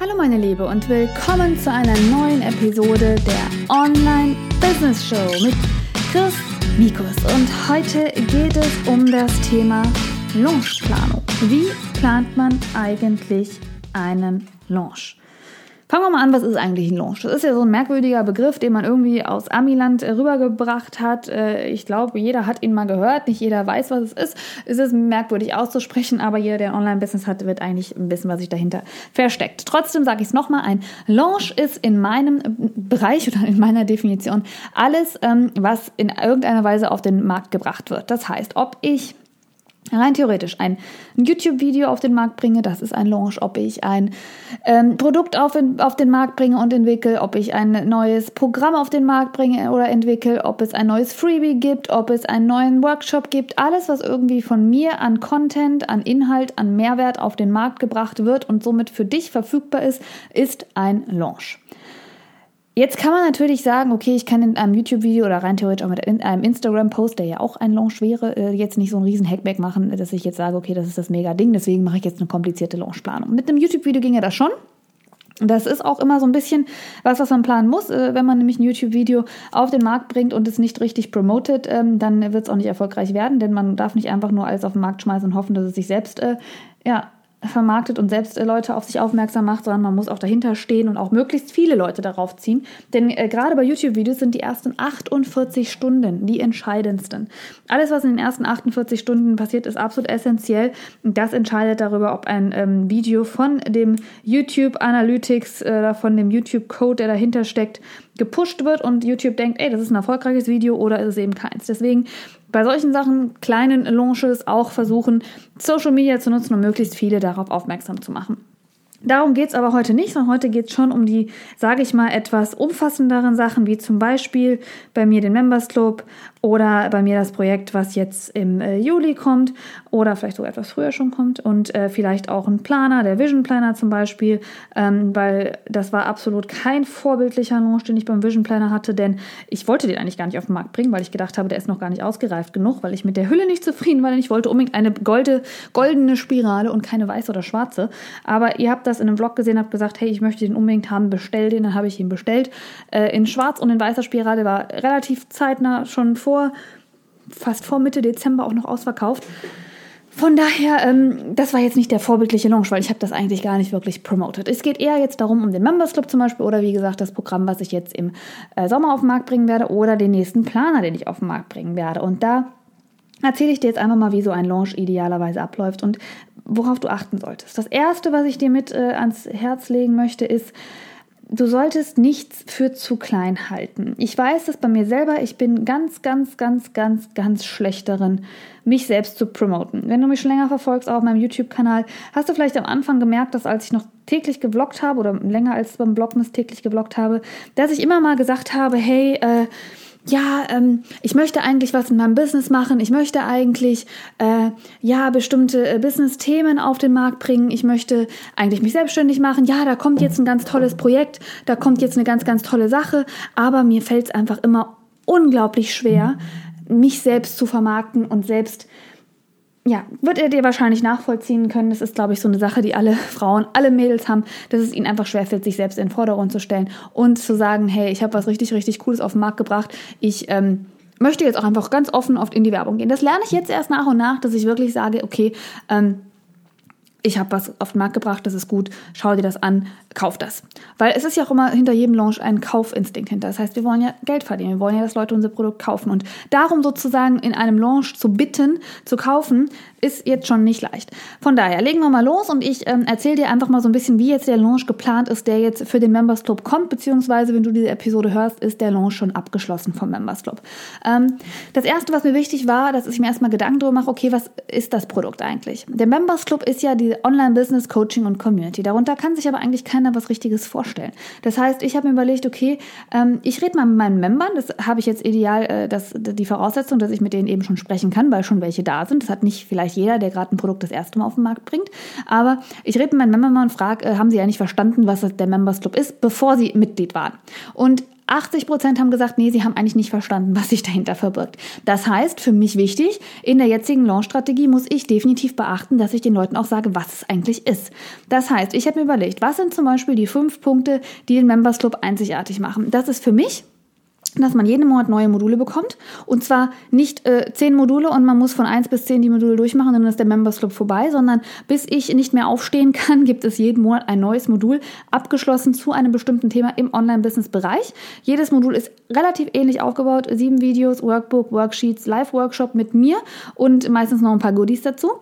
Hallo meine Liebe und willkommen zu einer neuen Episode der Online Business Show mit Chris Mikus. Und heute geht es um das Thema Launchplanung. Wie plant man eigentlich einen Launch? Fangen wir mal an, was ist eigentlich ein Launch? Das ist ja so ein merkwürdiger Begriff, den man irgendwie aus Amiland äh, rübergebracht hat. Äh, ich glaube, jeder hat ihn mal gehört, nicht jeder weiß, was es ist. Es ist merkwürdig auszusprechen, aber jeder, der ein Online-Business hat, wird eigentlich wissen, was sich dahinter versteckt. Trotzdem sage ich es nochmal, ein Launch ist in meinem Bereich oder in meiner Definition alles, ähm, was in irgendeiner Weise auf den Markt gebracht wird. Das heißt, ob ich rein theoretisch ein YouTube-Video auf den Markt bringe, das ist ein Launch, ob ich ein ähm, Produkt auf, in, auf den Markt bringe und entwickle, ob ich ein neues Programm auf den Markt bringe oder entwickle, ob es ein neues Freebie gibt, ob es einen neuen Workshop gibt, alles, was irgendwie von mir an Content, an Inhalt, an Mehrwert auf den Markt gebracht wird und somit für dich verfügbar ist, ist ein Launch. Jetzt kann man natürlich sagen, okay, ich kann in einem YouTube-Video oder rein theoretisch auch mit einem Instagram-Post, der ja auch ein Launch wäre, äh, jetzt nicht so einen riesen Hackback machen, dass ich jetzt sage, okay, das ist das mega Ding, deswegen mache ich jetzt eine komplizierte Launchplanung. Mit einem YouTube-Video ginge das schon. Das ist auch immer so ein bisschen was, was man planen muss. Äh, wenn man nämlich ein YouTube-Video auf den Markt bringt und es nicht richtig promotet, ähm, dann wird es auch nicht erfolgreich werden, denn man darf nicht einfach nur alles auf den Markt schmeißen und hoffen, dass es sich selbst äh, ja, vermarktet und selbst äh, Leute auf sich aufmerksam macht, sondern man muss auch dahinter stehen und auch möglichst viele Leute darauf ziehen. Denn äh, gerade bei YouTube-Videos sind die ersten 48 Stunden die entscheidendsten. Alles, was in den ersten 48 Stunden passiert, ist absolut essentiell. Das entscheidet darüber, ob ein ähm, Video von dem YouTube Analytics äh, oder von dem YouTube Code, der dahinter steckt, gepusht wird und YouTube denkt, ey, das ist ein erfolgreiches Video oder ist es eben keins. Deswegen bei solchen Sachen, kleinen Launches, auch versuchen, Social Media zu nutzen, um möglichst viele darauf aufmerksam zu machen. Darum geht es aber heute nicht, sondern heute geht es schon um die, sage ich mal, etwas umfassenderen Sachen, wie zum Beispiel bei mir den Members Club oder bei mir das Projekt, was jetzt im äh, Juli kommt oder vielleicht sogar etwas früher schon kommt und äh, vielleicht auch ein Planer, der Vision Planner zum Beispiel, ähm, weil das war absolut kein vorbildlicher Launch, den ich beim Vision Planner hatte, denn ich wollte den eigentlich gar nicht auf den Markt bringen, weil ich gedacht habe, der ist noch gar nicht ausgereift genug, weil ich mit der Hülle nicht zufrieden war, denn ich wollte unbedingt eine golde, goldene Spirale und keine weiße oder schwarze. Aber ihr habt das in einem Vlog gesehen, habt gesagt, hey, ich möchte den unbedingt haben, bestell den, dann habe ich ihn bestellt. Äh, in schwarz und in weißer Spirale war relativ zeitnah schon vor, fast vor Mitte Dezember auch noch ausverkauft. Von daher, ähm, das war jetzt nicht der vorbildliche Launch, weil ich habe das eigentlich gar nicht wirklich promoted. Es geht eher jetzt darum, um den Members Club zum Beispiel oder wie gesagt das Programm, was ich jetzt im äh, Sommer auf den Markt bringen werde oder den nächsten Planer, den ich auf den Markt bringen werde. Und da erzähle ich dir jetzt einfach mal, wie so ein Launch idealerweise abläuft und worauf du achten solltest. Das Erste, was ich dir mit äh, ans Herz legen möchte, ist, du solltest nichts für zu klein halten. Ich weiß das bei mir selber, ich bin ganz, ganz, ganz, ganz, ganz schlecht darin, mich selbst zu promoten. Wenn du mich schon länger verfolgst, auch auf meinem YouTube-Kanal, hast du vielleicht am Anfang gemerkt, dass als ich noch täglich geblockt habe oder länger als beim Bloggen täglich geblockt habe, dass ich immer mal gesagt habe, hey, äh, ja, ähm, ich möchte eigentlich was in meinem Business machen, ich möchte eigentlich äh, ja bestimmte äh, Business-Themen auf den Markt bringen, ich möchte eigentlich mich selbstständig machen, ja, da kommt jetzt ein ganz tolles Projekt, da kommt jetzt eine ganz, ganz tolle Sache, aber mir fällt es einfach immer unglaublich schwer, mich selbst zu vermarkten und selbst ja, wird er dir wahrscheinlich nachvollziehen können. Das ist, glaube ich, so eine Sache, die alle Frauen, alle Mädels haben, dass es ihnen einfach schwerfällt, sich selbst in den Vordergrund zu stellen und zu sagen, hey, ich habe was richtig, richtig Cooles auf den Markt gebracht. Ich ähm, möchte jetzt auch einfach ganz offen oft in die Werbung gehen. Das lerne ich jetzt erst nach und nach, dass ich wirklich sage, okay, ähm, ich habe was auf den Markt gebracht, das ist gut, schau dir das an, kauf das. Weil es ist ja auch immer hinter jedem Launch ein Kaufinstinkt hinter. Das heißt, wir wollen ja Geld verdienen, wir wollen ja, dass Leute unser Produkt kaufen. Und darum sozusagen in einem Launch zu bitten, zu kaufen, ist jetzt schon nicht leicht. Von daher legen wir mal los und ich ähm, erzähle dir einfach mal so ein bisschen, wie jetzt der Launch geplant ist, der jetzt für den Members Club kommt, beziehungsweise wenn du diese Episode hörst, ist der Launch schon abgeschlossen vom Members Club. Ähm, das erste, was mir wichtig war, dass ich mir erstmal Gedanken darüber mache, okay, was ist das Produkt eigentlich? Der Members Club ist ja die Online-Business Coaching und Community. Darunter kann sich aber eigentlich keiner was Richtiges vorstellen. Das heißt, ich habe mir überlegt, okay, ähm, ich rede mal mit meinen Membern, das habe ich jetzt ideal, äh, das, die Voraussetzung, dass ich mit denen eben schon sprechen kann, weil schon welche da sind. Das hat nicht vielleicht jeder, der gerade ein Produkt das erste Mal auf den Markt bringt. Aber ich rede mit meinen Member mal und frage, äh, haben sie eigentlich verstanden, was der Members Club ist, bevor sie Mitglied waren? Und 80 Prozent haben gesagt, nee, sie haben eigentlich nicht verstanden, was sich dahinter verbirgt. Das heißt, für mich wichtig, in der jetzigen Launch-Strategie muss ich definitiv beachten, dass ich den Leuten auch sage, was es eigentlich ist. Das heißt, ich habe mir überlegt, was sind zum Beispiel die fünf Punkte, die den Members Club einzigartig machen. Das ist für mich dass man jeden Monat neue Module bekommt. Und zwar nicht äh, zehn Module und man muss von eins bis zehn die Module durchmachen, dann ist der Members Club vorbei, sondern bis ich nicht mehr aufstehen kann, gibt es jeden Monat ein neues Modul, abgeschlossen zu einem bestimmten Thema im Online-Business-Bereich. Jedes Modul ist relativ ähnlich aufgebaut. Sieben Videos, Workbook, Worksheets, Live-Workshop mit mir und meistens noch ein paar Goodies dazu.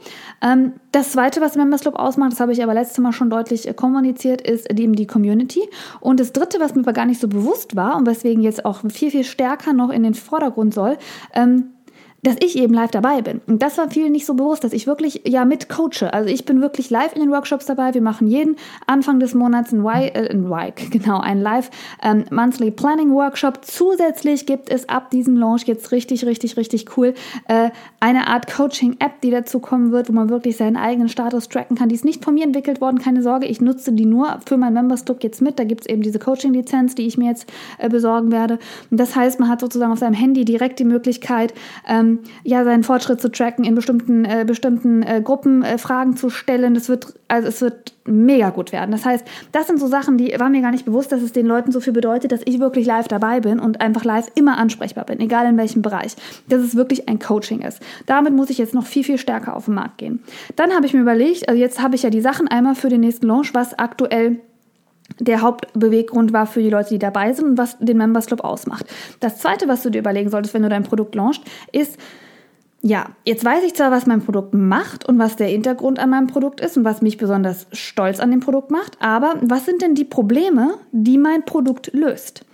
Ähm, das zweite, was Members Club ausmacht, das habe ich aber letztes Mal schon deutlich äh, kommuniziert, ist eben die Community. Und das dritte, was mir aber gar nicht so bewusst war und weswegen jetzt auch viel, viel stärker noch in den Vordergrund soll, ähm, dass ich eben live dabei bin. Und das war vielen nicht so bewusst, dass ich wirklich ja mit coache. Also ich bin wirklich live in den Workshops dabei. Wir machen jeden Anfang des Monats ein Y, äh, ein y genau, ein Live ähm, Monthly Planning Workshop. Zusätzlich gibt es ab diesem Launch jetzt richtig, richtig, richtig cool äh, eine Art Coaching-App, die dazu kommen wird, wo man wirklich seinen eigenen Status tracken kann. Die ist nicht von mir entwickelt worden, keine Sorge. Ich nutze die nur für mein Members Club jetzt mit. Da gibt es eben diese Coaching-Lizenz, die ich mir jetzt äh, besorgen werde. Und das heißt, man hat sozusagen auf seinem Handy direkt die Möglichkeit, ähm, ähm, ja, seinen Fortschritt zu tracken, in bestimmten, äh, bestimmten äh, Gruppen äh, Fragen zu stellen. Das wird, also es wird mega gut werden. Das heißt, das sind so Sachen, die war mir gar nicht bewusst, dass es den Leuten so viel bedeutet, dass ich wirklich live dabei bin und einfach live immer ansprechbar bin, egal in welchem Bereich. Dass es wirklich ein Coaching ist. Damit muss ich jetzt noch viel, viel stärker auf den Markt gehen. Dann habe ich mir überlegt, also jetzt habe ich ja die Sachen einmal für den nächsten Launch, was aktuell der Hauptbeweggrund war für die Leute, die dabei sind und was den Members Club ausmacht. Das zweite, was du dir überlegen solltest, wenn du dein Produkt launchst, ist, ja, jetzt weiß ich zwar, was mein Produkt macht und was der Hintergrund an meinem Produkt ist und was mich besonders stolz an dem Produkt macht, aber was sind denn die Probleme, die mein Produkt löst?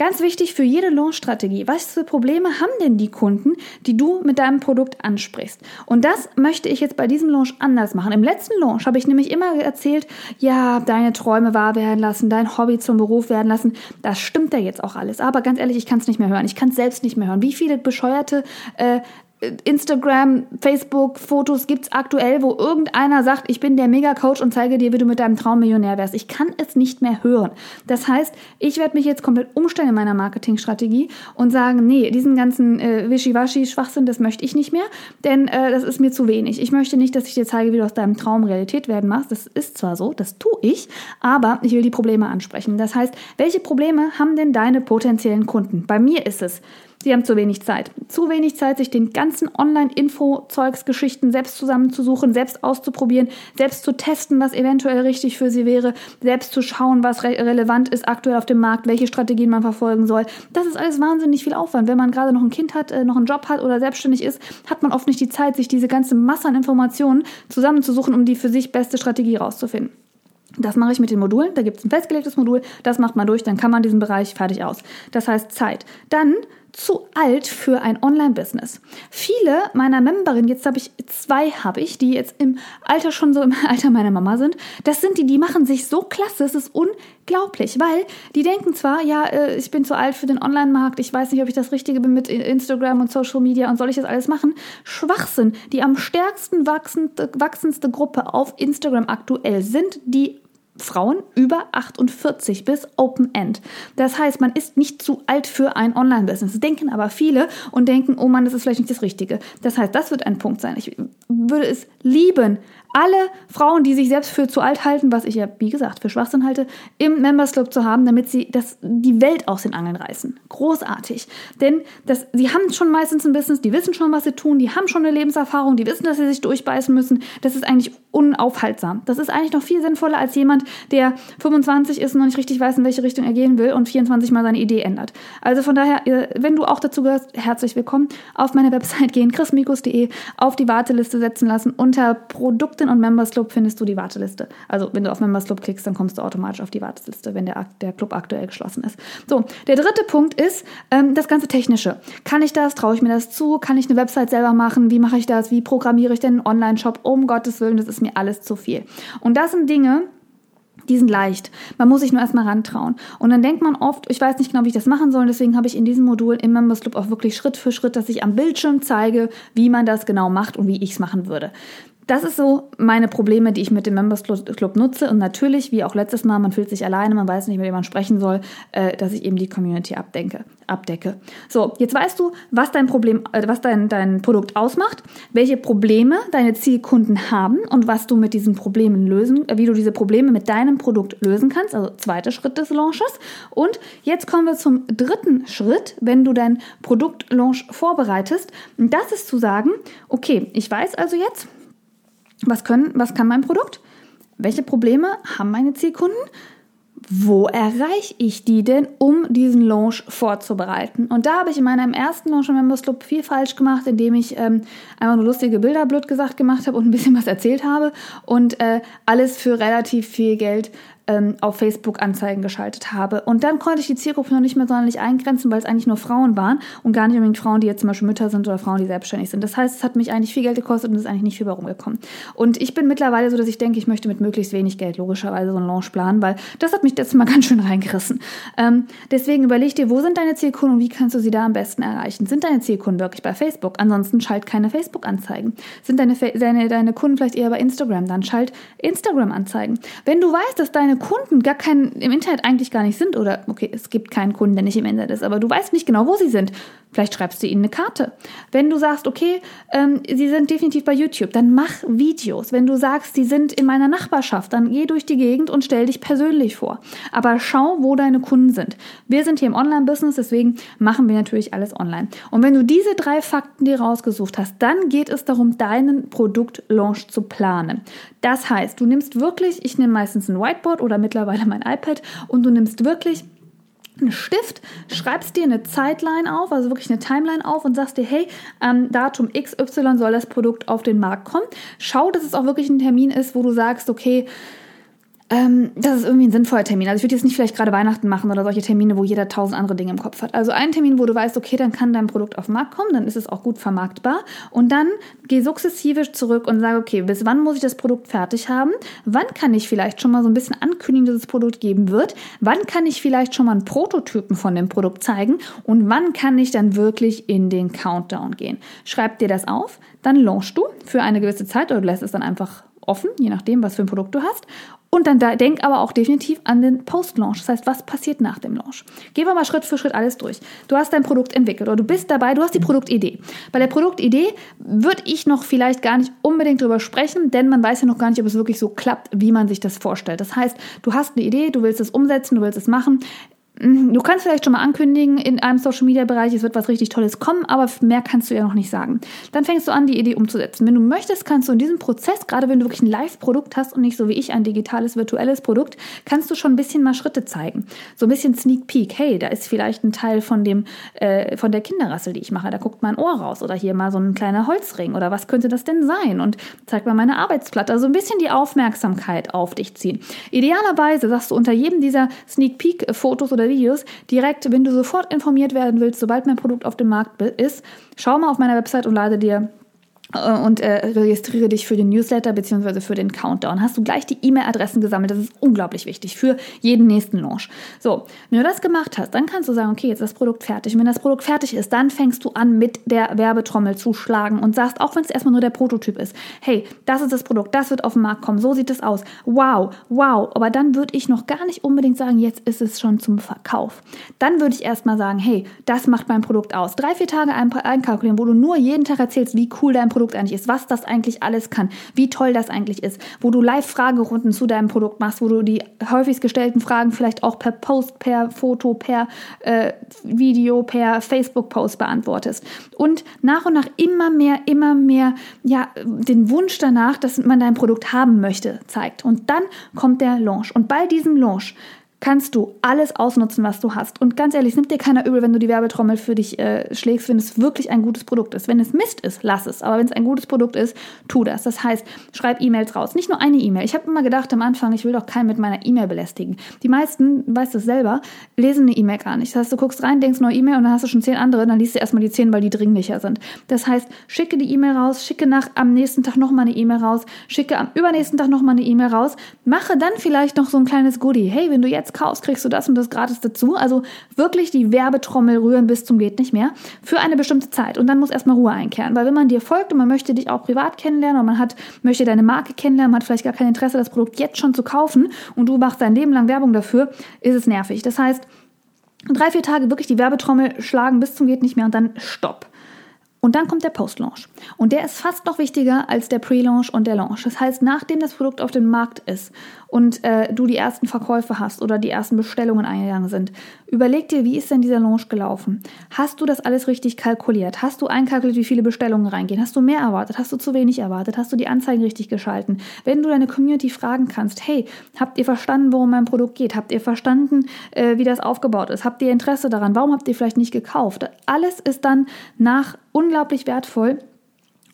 Ganz wichtig für jede Launch-Strategie. Was für Probleme haben denn die Kunden, die du mit deinem Produkt ansprichst? Und das möchte ich jetzt bei diesem Launch anders machen. Im letzten Launch habe ich nämlich immer erzählt, ja, deine Träume wahr werden lassen, dein Hobby zum Beruf werden lassen. Das stimmt ja jetzt auch alles. Aber ganz ehrlich, ich kann es nicht mehr hören. Ich kann es selbst nicht mehr hören. Wie viele bescheuerte äh, Instagram, Facebook, Fotos gibt's aktuell, wo irgendeiner sagt, ich bin der Mega-Coach und zeige dir, wie du mit deinem Traummillionär wärst. Ich kann es nicht mehr hören. Das heißt, ich werde mich jetzt komplett umstellen in meiner Marketingstrategie und sagen, nee, diesen ganzen äh, Wischiwaschi-Schwachsinn, das möchte ich nicht mehr, denn äh, das ist mir zu wenig. Ich möchte nicht, dass ich dir zeige, wie du aus deinem Traum Realität werden machst. Das ist zwar so, das tue ich, aber ich will die Probleme ansprechen. Das heißt, welche Probleme haben denn deine potenziellen Kunden? Bei mir ist es, Sie haben zu wenig Zeit. Zu wenig Zeit, sich den ganzen Online-Info-Zeugsgeschichten selbst zusammenzusuchen, selbst auszuprobieren, selbst zu testen, was eventuell richtig für sie wäre, selbst zu schauen, was re relevant ist aktuell auf dem Markt, welche Strategien man verfolgen soll. Das ist alles wahnsinnig viel Aufwand. Wenn man gerade noch ein Kind hat, äh, noch einen Job hat oder selbstständig ist, hat man oft nicht die Zeit, sich diese ganze Masse an Informationen zusammenzusuchen, um die für sich beste Strategie rauszufinden. Das mache ich mit den Modulen. Da gibt es ein festgelegtes Modul. Das macht man durch. Dann kann man diesen Bereich fertig aus. Das heißt Zeit. Dann zu alt für ein Online-Business. Viele meiner Memberinnen, jetzt habe ich zwei, habe ich, die jetzt im Alter schon so im Alter meiner Mama sind, das sind die, die machen sich so klasse, es ist unglaublich, weil die denken zwar, ja, äh, ich bin zu alt für den Online-Markt, ich weiß nicht, ob ich das Richtige bin mit Instagram und Social Media und soll ich das alles machen? Schwachsinn. Die am stärksten wachsende, wachsendste Gruppe auf Instagram aktuell sind die Frauen über 48 bis Open End. Das heißt, man ist nicht zu alt für ein Online-Business. Denken aber viele und denken, oh Mann, das ist vielleicht nicht das Richtige. Das heißt, das wird ein Punkt sein. Ich würde es lieben, alle Frauen, die sich selbst für zu alt halten, was ich ja, wie gesagt, für Schwachsinn halte, im Members Club zu haben, damit sie das, die Welt aus den Angeln reißen. Großartig. Denn das, sie haben schon meistens ein Business, die wissen schon, was sie tun, die haben schon eine Lebenserfahrung, die wissen, dass sie sich durchbeißen müssen. Das ist eigentlich unaufhaltsam. Das ist eigentlich noch viel sinnvoller als jemand, der 25 ist und noch nicht richtig weiß, in welche Richtung er gehen will und 24 mal seine Idee ändert. Also von daher, wenn du auch dazu gehörst, herzlich willkommen. Auf meine Website gehen, chrismikus.de, auf die Warteliste setzen lassen unter Produkte LinkedIn und Members Club findest du die Warteliste. Also wenn du auf Members Club klickst, dann kommst du automatisch auf die Warteliste, wenn der, der Club aktuell geschlossen ist. So, der dritte Punkt ist ähm, das ganze Technische. Kann ich das? Traue ich mir das zu? Kann ich eine Website selber machen? Wie mache ich das? Wie programmiere ich denn einen Online-Shop? Um Gottes Willen, das ist mir alles zu viel. Und das sind Dinge, die sind leicht. Man muss sich nur erstmal rantrauen. Und dann denkt man oft, ich weiß nicht genau, wie ich das machen soll. Deswegen habe ich in diesem Modul im Members Club auch wirklich Schritt für Schritt, dass ich am Bildschirm zeige, wie man das genau macht und wie ich es machen würde. Das ist so meine Probleme, die ich mit dem Members Club nutze. Und natürlich, wie auch letztes Mal, man fühlt sich alleine, man weiß nicht, mit wem man sprechen soll, äh, dass ich eben die Community abdenke, abdecke. So, jetzt weißt du, was dein Problem, äh, was dein, dein Produkt ausmacht, welche Probleme deine Zielkunden haben und was du mit diesen Problemen lösen, äh, wie du diese Probleme mit deinem Produkt lösen kannst. Also zweiter Schritt des Launches. Und jetzt kommen wir zum dritten Schritt, wenn du dein Produktlaunch vorbereitest. Und das ist zu sagen, okay, ich weiß also jetzt, was, können, was kann mein Produkt? Welche Probleme haben meine Zielkunden? Wo erreiche ich die denn, um diesen Launch vorzubereiten? Und da habe ich in meinem ersten Launch im Members Club viel falsch gemacht, indem ich ähm, einfach nur lustige Bilder, blöd gesagt, gemacht habe und ein bisschen was erzählt habe und äh, alles für relativ viel Geld ähm, auf Facebook Anzeigen geschaltet habe. Und dann konnte ich die Zielgruppe noch nicht mehr sonderlich eingrenzen, weil es eigentlich nur Frauen waren und gar nicht unbedingt Frauen, die jetzt zum Beispiel Mütter sind oder Frauen, die selbstständig sind. Das heißt, es hat mich eigentlich viel Geld gekostet und es ist eigentlich nicht viel bei rumgekommen. Und ich bin mittlerweile so, dass ich denke, ich möchte mit möglichst wenig Geld logischerweise so einen Launch planen, weil das hat mich jetzt mal ganz schön reingerissen. Ähm, deswegen überleg dir, wo sind deine Zielkunden und wie kannst du sie da am besten erreichen? Sind deine Zielkunden wirklich bei Facebook? Ansonsten schalt keine Facebook-Anzeigen. Sind deine, deine, deine Kunden vielleicht eher bei Instagram? Dann schalt Instagram-Anzeigen. Wenn du weißt, dass deine Kunden gar keinen im Internet eigentlich gar nicht sind oder okay, es gibt keinen Kunden, der nicht im Internet ist, aber du weißt nicht genau, wo sie sind. Vielleicht schreibst du ihnen eine Karte. Wenn du sagst, okay, ähm, sie sind definitiv bei YouTube, dann mach Videos. Wenn du sagst, sie sind in meiner Nachbarschaft, dann geh durch die Gegend und stell dich persönlich vor. Aber schau, wo deine Kunden sind. Wir sind hier im Online-Business, deswegen machen wir natürlich alles online. Und wenn du diese drei Fakten dir rausgesucht hast, dann geht es darum, deinen Produktlaunch zu planen. Das heißt, du nimmst wirklich, ich nehme meistens ein Whiteboard oder mittlerweile mein iPad und du nimmst wirklich einen Stift, schreibst dir eine Zeitline auf, also wirklich eine Timeline auf und sagst dir, hey, ähm, Datum XY soll das Produkt auf den Markt kommen. Schau, dass es auch wirklich ein Termin ist, wo du sagst, okay, ähm, das ist irgendwie ein sinnvoller Termin. Also ich würde jetzt nicht vielleicht gerade Weihnachten machen oder solche Termine, wo jeder tausend andere Dinge im Kopf hat. Also ein Termin, wo du weißt, okay, dann kann dein Produkt auf den Markt kommen, dann ist es auch gut vermarktbar. Und dann geh sukzessive zurück und sage, okay, bis wann muss ich das Produkt fertig haben? Wann kann ich vielleicht schon mal so ein bisschen ankündigen, dass es Produkt geben wird? Wann kann ich vielleicht schon mal einen Prototypen von dem Produkt zeigen? Und wann kann ich dann wirklich in den Countdown gehen? Schreib dir das auf, dann launchst du für eine gewisse Zeit oder du lässt es dann einfach offen, je nachdem, was für ein Produkt du hast. Und dann da, denk aber auch definitiv an den Post-Launch. Das heißt, was passiert nach dem Launch? Gehen wir mal Schritt für Schritt alles durch. Du hast dein Produkt entwickelt oder du bist dabei, du hast die Produktidee. Bei der Produktidee würde ich noch vielleicht gar nicht unbedingt drüber sprechen, denn man weiß ja noch gar nicht, ob es wirklich so klappt, wie man sich das vorstellt. Das heißt, du hast eine Idee, du willst es umsetzen, du willst es machen. Mhm, du kannst vielleicht schon mal ankündigen in einem Social Media Bereich, es wird was richtig Tolles kommen, aber mehr kannst du ja noch nicht sagen. Dann fängst du an, die Idee umzusetzen. Wenn du möchtest, kannst du in diesem Prozess, gerade wenn du wirklich ein Live-Produkt hast und nicht so wie ich ein digitales, virtuelles Produkt, kannst du schon ein bisschen mal Schritte zeigen. So ein bisschen Sneak Peek. Hey, da ist vielleicht ein Teil von dem, äh, von der Kinderrassel, die ich mache. Da guckt mein Ohr raus oder hier mal so ein kleiner Holzring oder was könnte das denn sein? Und zeig mal meine Arbeitsplatte. Also ein bisschen die Aufmerksamkeit auf dich ziehen. Idealerweise sagst du unter jedem dieser Sneak Peek Fotos oder Videos direkt, wenn du sofort informiert werden willst, sobald mein Produkt auf dem Markt ist, schau mal auf meiner Website und lade dir und äh, registriere dich für den Newsletter bzw. für den Countdown. Hast du gleich die E-Mail-Adressen gesammelt. Das ist unglaublich wichtig für jeden nächsten Launch. So, wenn du das gemacht hast, dann kannst du sagen, okay, jetzt ist das Produkt fertig. Und wenn das Produkt fertig ist, dann fängst du an, mit der Werbetrommel zu schlagen und sagst, auch wenn es erstmal nur der Prototyp ist, hey, das ist das Produkt, das wird auf den Markt kommen, so sieht es aus. Wow, wow. Aber dann würde ich noch gar nicht unbedingt sagen, jetzt ist es schon zum Verkauf. Dann würde ich erstmal sagen, hey, das macht mein Produkt aus. Drei, vier Tage einkalkulieren, wo du nur jeden Tag erzählst, wie cool dein Produkt Produkt eigentlich ist, was das eigentlich alles kann, wie toll das eigentlich ist, wo du Live-Fragerunden zu deinem Produkt machst, wo du die häufigst gestellten Fragen vielleicht auch per Post, per Foto, per äh, Video, per Facebook-Post beantwortest. Und nach und nach immer mehr, immer mehr, ja, den Wunsch danach, dass man dein Produkt haben möchte, zeigt. Und dann kommt der Launch. Und bei diesem Launch kannst du alles ausnutzen, was du hast. Und ganz ehrlich, es nimmt dir keiner übel, wenn du die Werbetrommel für dich äh, schlägst, wenn es wirklich ein gutes Produkt ist. Wenn es Mist ist, lass es. Aber wenn es ein gutes Produkt ist, tu das. Das heißt, schreib E-Mails raus. Nicht nur eine E-Mail. Ich habe immer gedacht am Anfang, ich will doch keinen mit meiner E-Mail belästigen. Die meisten, weißt es selber, lesen eine E-Mail gar nicht. Das heißt, du guckst rein, denkst neue E-Mail und dann hast du schon zehn andere, dann liest du erstmal die zehn, weil die dringlicher sind. Das heißt, schicke die E-Mail raus, schicke nach am nächsten Tag nochmal eine E-Mail raus, schicke am übernächsten Tag nochmal eine E-Mail raus, mache dann vielleicht noch so ein kleines Goodie. Hey, wenn du jetzt jetzt kaufst, kriegst du das und das gratis dazu. Also wirklich die Werbetrommel rühren bis zum geht nicht mehr für eine bestimmte Zeit. Und dann muss erstmal Ruhe einkehren. Weil wenn man dir folgt und man möchte dich auch privat kennenlernen und man hat, möchte deine Marke kennenlernen, man hat vielleicht gar kein Interesse, das Produkt jetzt schon zu kaufen und du machst dein Leben lang Werbung dafür, ist es nervig. Das heißt, drei, vier Tage wirklich die Werbetrommel schlagen bis zum geht nicht mehr und dann stopp. Und dann kommt der Post-Launch. Und der ist fast noch wichtiger als der Pre-Launch und der Launch. Das heißt, nachdem das Produkt auf dem Markt ist und äh, du die ersten Verkäufe hast oder die ersten Bestellungen eingegangen sind, überleg dir, wie ist denn dieser Launch gelaufen? Hast du das alles richtig kalkuliert? Hast du einkalkuliert, wie viele Bestellungen reingehen? Hast du mehr erwartet? Hast du zu wenig erwartet? Hast du die Anzeigen richtig geschalten? Wenn du deine Community fragen kannst, hey, habt ihr verstanden, worum mein Produkt geht? Habt ihr verstanden, äh, wie das aufgebaut ist? Habt ihr Interesse daran? Warum habt ihr vielleicht nicht gekauft? Alles ist dann nach unglaublich wertvoll,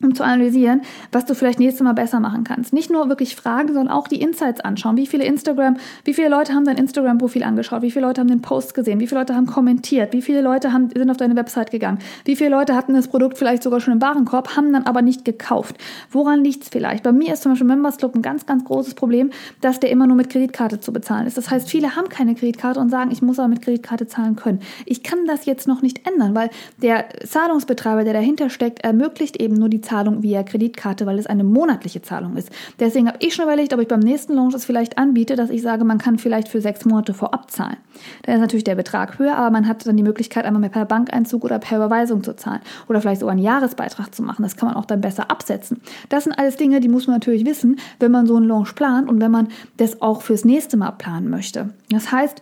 um zu analysieren, was du vielleicht nächstes Mal besser machen kannst. Nicht nur wirklich fragen, sondern auch die Insights anschauen. Wie viele Instagram, wie viele Leute haben dein Instagram-Profil angeschaut? Wie viele Leute haben den Post gesehen? Wie viele Leute haben kommentiert? Wie viele Leute haben, sind auf deine Website gegangen? Wie viele Leute hatten das Produkt vielleicht sogar schon im Warenkorb, haben dann aber nicht gekauft? Woran liegt es vielleicht? Bei mir ist zum Beispiel Members Club ein ganz, ganz großes Problem, dass der immer nur mit Kreditkarte zu bezahlen ist. Das heißt, viele haben keine Kreditkarte und sagen, ich muss aber mit Kreditkarte zahlen können. Ich kann das jetzt noch nicht ändern, weil der Zahlungsbetreiber, der dahinter steckt, ermöglicht eben nur die Zahlung via Kreditkarte, weil es eine monatliche Zahlung ist. Deswegen habe ich schon überlegt, ob ich beim nächsten Launch es vielleicht anbiete, dass ich sage, man kann vielleicht für sechs Monate vorab zahlen. Dann ist natürlich der Betrag höher, aber man hat dann die Möglichkeit, einmal mehr per Bankeinzug oder per Überweisung zu zahlen oder vielleicht sogar einen Jahresbeitrag zu machen. Das kann man auch dann besser absetzen. Das sind alles Dinge, die muss man natürlich wissen, wenn man so einen Launch plant und wenn man das auch fürs nächste Mal planen möchte. Das heißt,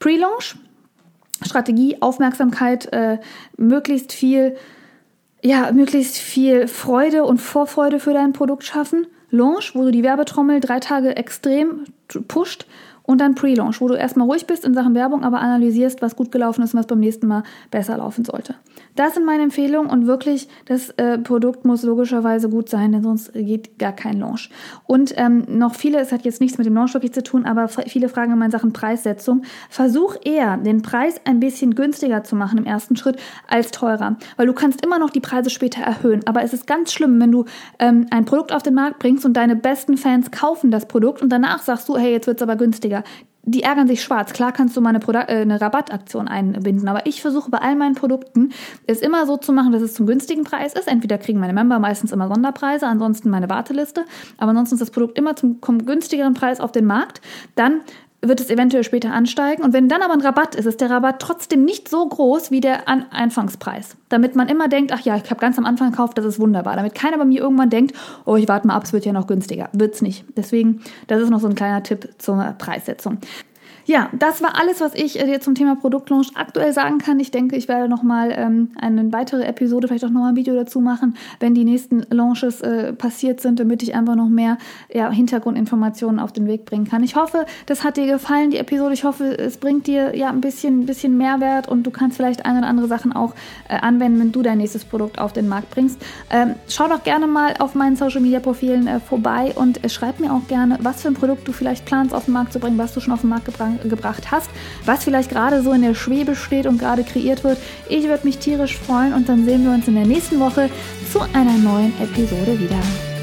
Pre-Launch, Strategie, Aufmerksamkeit, äh, möglichst viel ja, möglichst viel Freude und Vorfreude für dein Produkt schaffen. Launch, wo du die Werbetrommel drei Tage extrem pusht und dann Pre-Launch, wo du erstmal ruhig bist in Sachen Werbung, aber analysierst, was gut gelaufen ist und was beim nächsten Mal besser laufen sollte. Das sind meine Empfehlungen und wirklich, das äh, Produkt muss logischerweise gut sein, denn sonst geht gar kein Launch. Und ähm, noch viele, es hat jetzt nichts mit dem Launch wirklich zu tun, aber viele fragen immer in Sachen Preissetzung. Versuch eher, den Preis ein bisschen günstiger zu machen im ersten Schritt als teurer, weil du kannst immer noch die Preise später erhöhen. Aber es ist ganz schlimm, wenn du ähm, ein Produkt auf den Markt bringst und deine besten Fans kaufen das Produkt und danach sagst du, hey, jetzt wird's aber günstiger die ärgern sich schwarz. Klar kannst du mal eine, Produ äh, eine Rabattaktion einbinden, aber ich versuche bei all meinen Produkten es immer so zu machen, dass es zum günstigen Preis ist. Entweder kriegen meine Member meistens immer Sonderpreise, ansonsten meine Warteliste, aber ansonsten ist das Produkt immer zum günstigeren Preis auf den Markt. Dann wird es eventuell später ansteigen. Und wenn dann aber ein Rabatt ist, ist der Rabatt trotzdem nicht so groß wie der An Anfangspreis. Damit man immer denkt, ach ja, ich habe ganz am Anfang gekauft, das ist wunderbar. Damit keiner bei mir irgendwann denkt, oh, ich warte mal ab, es wird ja noch günstiger. Wird's nicht. Deswegen, das ist noch so ein kleiner Tipp zur Preissetzung. Ja, das war alles, was ich äh, dir zum Thema Produktlaunch aktuell sagen kann. Ich denke, ich werde nochmal ähm, eine weitere Episode, vielleicht auch nochmal ein Video dazu machen, wenn die nächsten Launches äh, passiert sind, damit ich einfach noch mehr ja, Hintergrundinformationen auf den Weg bringen kann. Ich hoffe, das hat dir gefallen, die Episode. Ich hoffe, es bringt dir ja ein bisschen, ein bisschen Mehrwert und du kannst vielleicht eine oder andere Sachen auch äh, anwenden, wenn du dein nächstes Produkt auf den Markt bringst. Ähm, schau doch gerne mal auf meinen Social Media Profilen äh, vorbei und äh, schreib mir auch gerne, was für ein Produkt du vielleicht planst auf den Markt zu bringen, was du schon auf den Markt gebracht gebracht hast, was vielleicht gerade so in der Schwebe steht und gerade kreiert wird. Ich würde mich tierisch freuen und dann sehen wir uns in der nächsten Woche zu einer neuen Episode wieder.